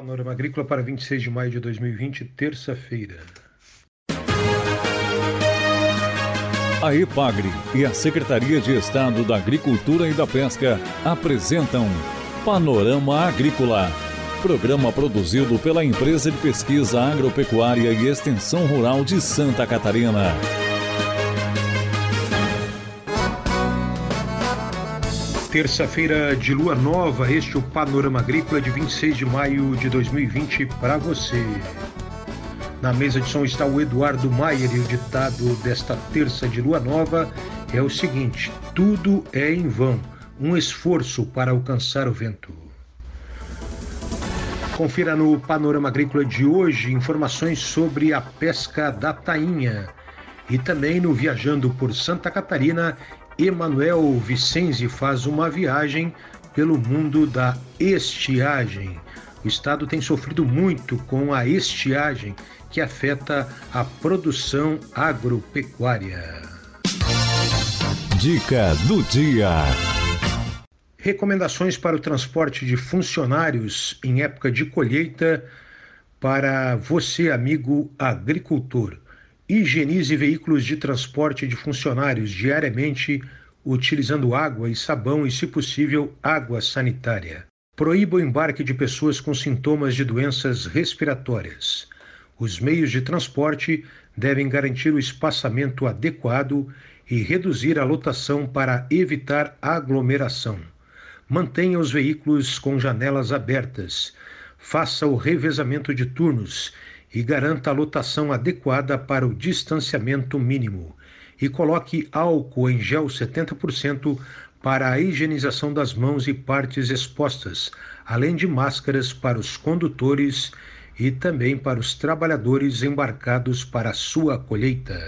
Panorama Agrícola para 26 de maio de 2020, terça-feira. A EPAGRE e a Secretaria de Estado da Agricultura e da Pesca apresentam Panorama Agrícola, programa produzido pela Empresa de Pesquisa Agropecuária e Extensão Rural de Santa Catarina. Terça-feira de lua nova, este é o Panorama Agrícola de 26 de maio de 2020 para você. Na mesa de som está o Eduardo Maier e o ditado desta terça de lua nova é o seguinte: tudo é em vão, um esforço para alcançar o vento. Confira no Panorama Agrícola de hoje informações sobre a pesca da tainha. E também no Viajando por Santa Catarina, Emanuel Vicenzi faz uma viagem pelo mundo da estiagem. O estado tem sofrido muito com a estiagem que afeta a produção agropecuária. Dica do dia. Recomendações para o transporte de funcionários em época de colheita para você, amigo agricultor. Higienize veículos de transporte de funcionários diariamente utilizando água e sabão e, se possível, água sanitária. Proíba o embarque de pessoas com sintomas de doenças respiratórias. Os meios de transporte devem garantir o espaçamento adequado e reduzir a lotação para evitar aglomeração. Mantenha os veículos com janelas abertas. Faça o revezamento de turnos e garanta a lotação adequada para o distanciamento mínimo. E coloque álcool em gel 70% para a higienização das mãos e partes expostas, além de máscaras para os condutores e também para os trabalhadores embarcados para a sua colheita.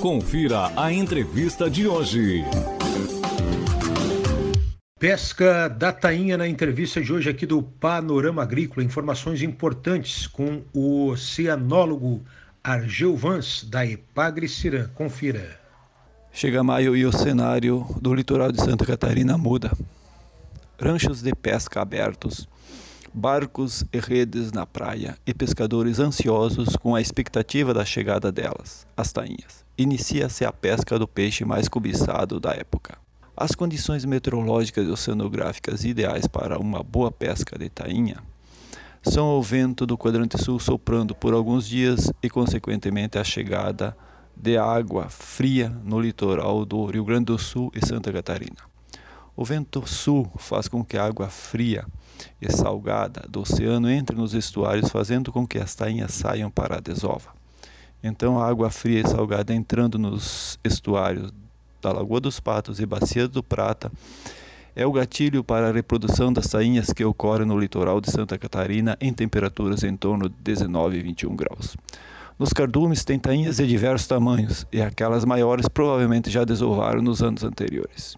Confira a entrevista de hoje. Pesca da tainha na entrevista de hoje aqui do Panorama Agrícola. Informações importantes com o oceanólogo Argel Vans, da Epagre Cirã. Confira. Chega maio e o cenário do litoral de Santa Catarina muda. Ranchos de pesca abertos, barcos e redes na praia e pescadores ansiosos com a expectativa da chegada delas, as tainhas. Inicia-se a pesca do peixe mais cobiçado da época. As condições meteorológicas e oceanográficas ideais para uma boa pesca de tainha são o vento do quadrante sul soprando por alguns dias e, consequentemente, a chegada de água fria no litoral do Rio Grande do Sul e Santa Catarina. O vento sul faz com que a água fria e salgada do oceano entre nos estuários, fazendo com que as tainhas saiam para a desova. Então, a água fria e salgada entrando nos estuários da Lagoa dos Patos e Bacia do Prata é o gatilho para a reprodução das tainhas que ocorrem no litoral de Santa Catarina em temperaturas em torno de 19 e 21 graus. Nos cardumes tem tainhas de diversos tamanhos e aquelas maiores provavelmente já desovaram nos anos anteriores.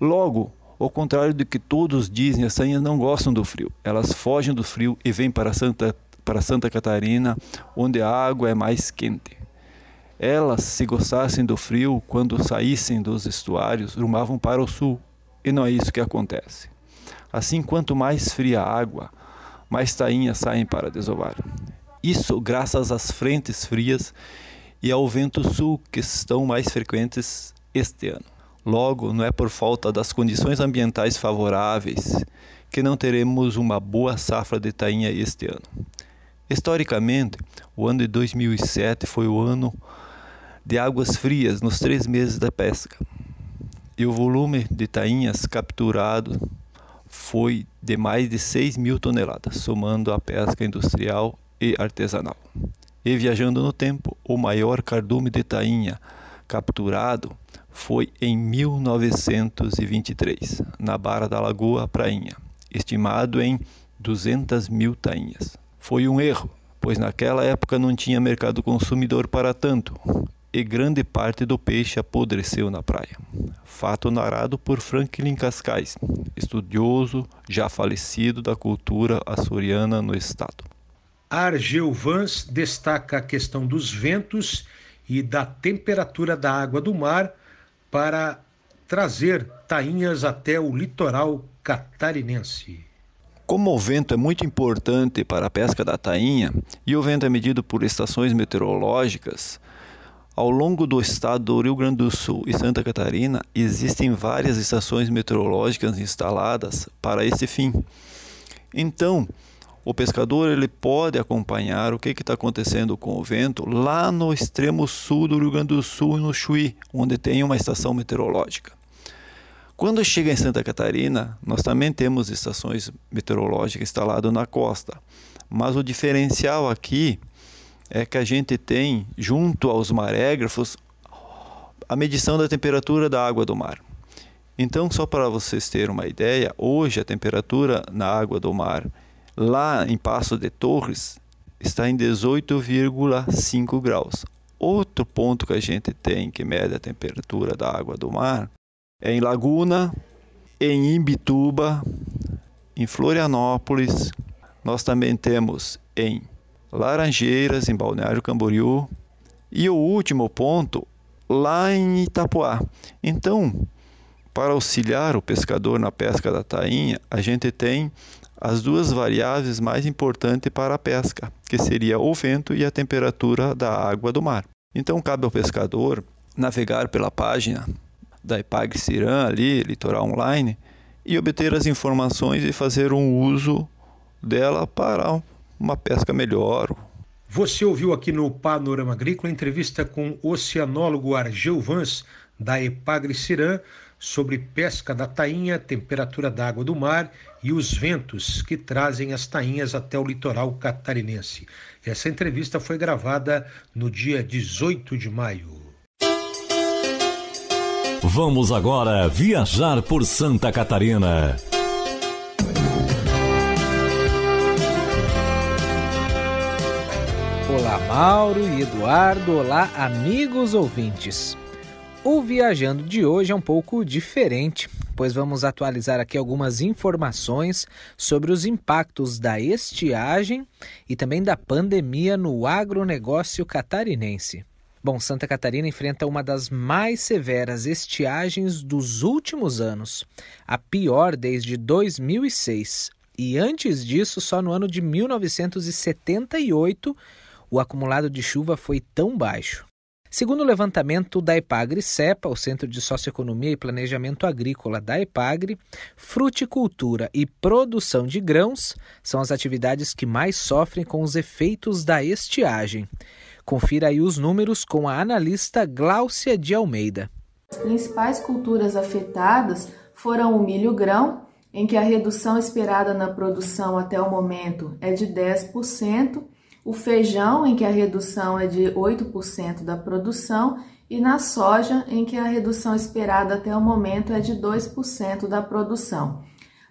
Logo, ao contrário do que todos dizem, as tainhas não gostam do frio. Elas fogem do frio e vêm para Santa, para Santa Catarina, onde a água é mais quente. Elas, se gostassem do frio, quando saíssem dos estuários, rumavam para o sul, e não é isso que acontece. Assim, quanto mais fria a água, mais tainhas saem para desovar. Isso graças às frentes frias e ao vento sul que estão mais frequentes este ano. Logo, não é por falta das condições ambientais favoráveis que não teremos uma boa safra de tainha este ano. Historicamente, o ano de 2007 foi o ano de águas frias nos três meses da pesca. E o volume de tainhas capturado foi de mais de 6 mil toneladas, somando a pesca industrial e artesanal. E viajando no tempo, o maior cardume de tainha capturado foi em 1923, na Barra da Lagoa Prainha, estimado em 200 mil tainhas. Foi um erro, pois naquela época não tinha mercado consumidor para tanto, e grande parte do peixe apodreceu na praia. Fato narrado por Franklin Cascais, estudioso já falecido da cultura açoriana no estado. Argel Vans destaca a questão dos ventos e da temperatura da água do mar para trazer tainhas até o litoral catarinense. Como o vento é muito importante para a pesca da tainha e o vento é medido por estações meteorológicas, ao longo do estado do Rio Grande do Sul e Santa Catarina existem várias estações meteorológicas instaladas para esse fim. Então, o pescador ele pode acompanhar o que está acontecendo com o vento lá no extremo sul do Rio Grande do Sul, no Chuí, onde tem uma estação meteorológica. Quando chega em Santa Catarina, nós também temos estações meteorológicas instaladas na costa, mas o diferencial aqui é que a gente tem, junto aos marégrafos, a medição da temperatura da água do mar. Então, só para vocês terem uma ideia, hoje a temperatura na água do mar Lá em Passo de Torres está em 18,5 graus. Outro ponto que a gente tem que mede a temperatura da água do mar é em Laguna, em Imbituba, em Florianópolis. Nós também temos em Laranjeiras, em Balneário Camboriú. E o último ponto, lá em Itapuá. Então, para auxiliar o pescador na pesca da tainha, a gente tem as duas variáveis mais importantes para a pesca, que seria o vento e a temperatura da água do mar. Então cabe ao pescador navegar pela página da Ipag Ciran ali, Litoral Online, e obter as informações e fazer um uso dela para uma pesca melhor. Você ouviu aqui no Panorama Agrícola entrevista com o oceanólogo Argel Vans, da Epagre Ciran, sobre pesca da tainha, temperatura da água do mar e os ventos que trazem as tainhas até o litoral catarinense. Essa entrevista foi gravada no dia 18 de maio. Vamos agora viajar por Santa Catarina. Olá, Mauro e Eduardo. Olá, amigos ouvintes. O Viajando de hoje é um pouco diferente, pois vamos atualizar aqui algumas informações sobre os impactos da estiagem e também da pandemia no agronegócio catarinense. Bom, Santa Catarina enfrenta uma das mais severas estiagens dos últimos anos, a pior desde 2006. E antes disso, só no ano de 1978, o acumulado de chuva foi tão baixo. Segundo o levantamento da Epagre-CEPA, o Centro de Socioeconomia e Planejamento Agrícola da Epagre, fruticultura e produção de grãos são as atividades que mais sofrem com os efeitos da estiagem. Confira aí os números com a analista Gláucia de Almeida. As principais culturas afetadas foram o milho-grão, em que a redução esperada na produção até o momento é de 10%, o feijão, em que a redução é de 8% da produção, e na soja, em que a redução esperada até o momento é de 2% da produção.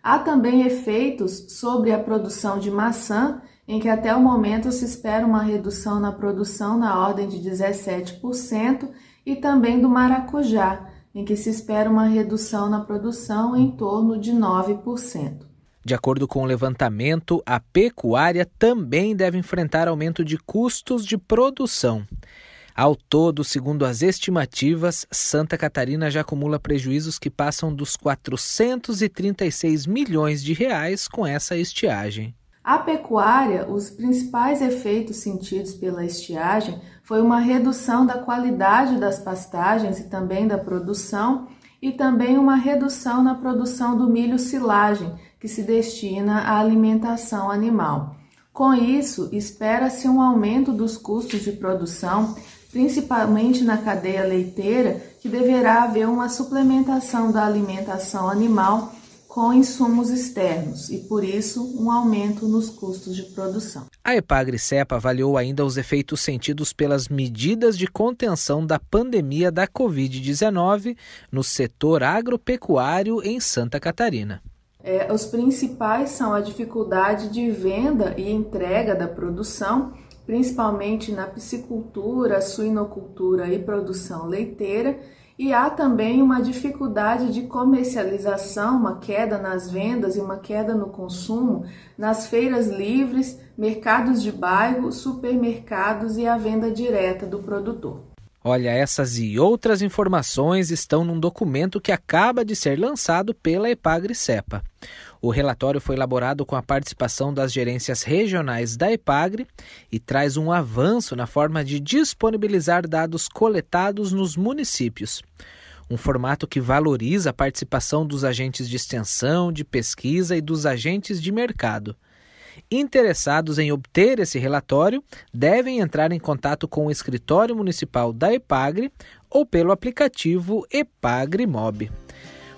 Há também efeitos sobre a produção de maçã, em que até o momento se espera uma redução na produção na ordem de 17%, e também do maracujá, em que se espera uma redução na produção em torno de 9%. De acordo com o levantamento, a pecuária também deve enfrentar aumento de custos de produção. Ao todo, segundo as estimativas, Santa Catarina já acumula prejuízos que passam dos 436 milhões de reais com essa estiagem. A pecuária, os principais efeitos sentidos pela estiagem foi uma redução da qualidade das pastagens e também da produção, e também uma redução na produção do milho silagem, que se destina à alimentação animal. Com isso, espera-se um aumento dos custos de produção, principalmente na cadeia leiteira, que deverá haver uma suplementação da alimentação animal com insumos externos e, por isso, um aumento nos custos de produção. A Epagre-Cepa avaliou ainda os efeitos sentidos pelas medidas de contenção da pandemia da Covid-19 no setor agropecuário em Santa Catarina. É, os principais são a dificuldade de venda e entrega da produção, principalmente na piscicultura, suinocultura e produção leiteira, e há também uma dificuldade de comercialização, uma queda nas vendas e uma queda no consumo nas feiras livres, mercados de bairro, supermercados e a venda direta do produtor. Olha, essas e outras informações estão num documento que acaba de ser lançado pela Epagre-Cepa. O relatório foi elaborado com a participação das gerências regionais da Epagre e traz um avanço na forma de disponibilizar dados coletados nos municípios. Um formato que valoriza a participação dos agentes de extensão, de pesquisa e dos agentes de mercado. Interessados em obter esse relatório devem entrar em contato com o escritório municipal da Epagre ou pelo aplicativo Epagre Mob.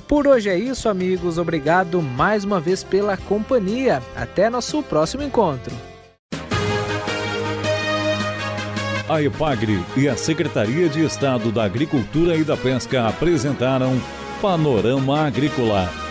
Por hoje é isso, amigos. Obrigado mais uma vez pela companhia. Até nosso próximo encontro. A Epagre e a Secretaria de Estado da Agricultura e da Pesca apresentaram Panorama Agrícola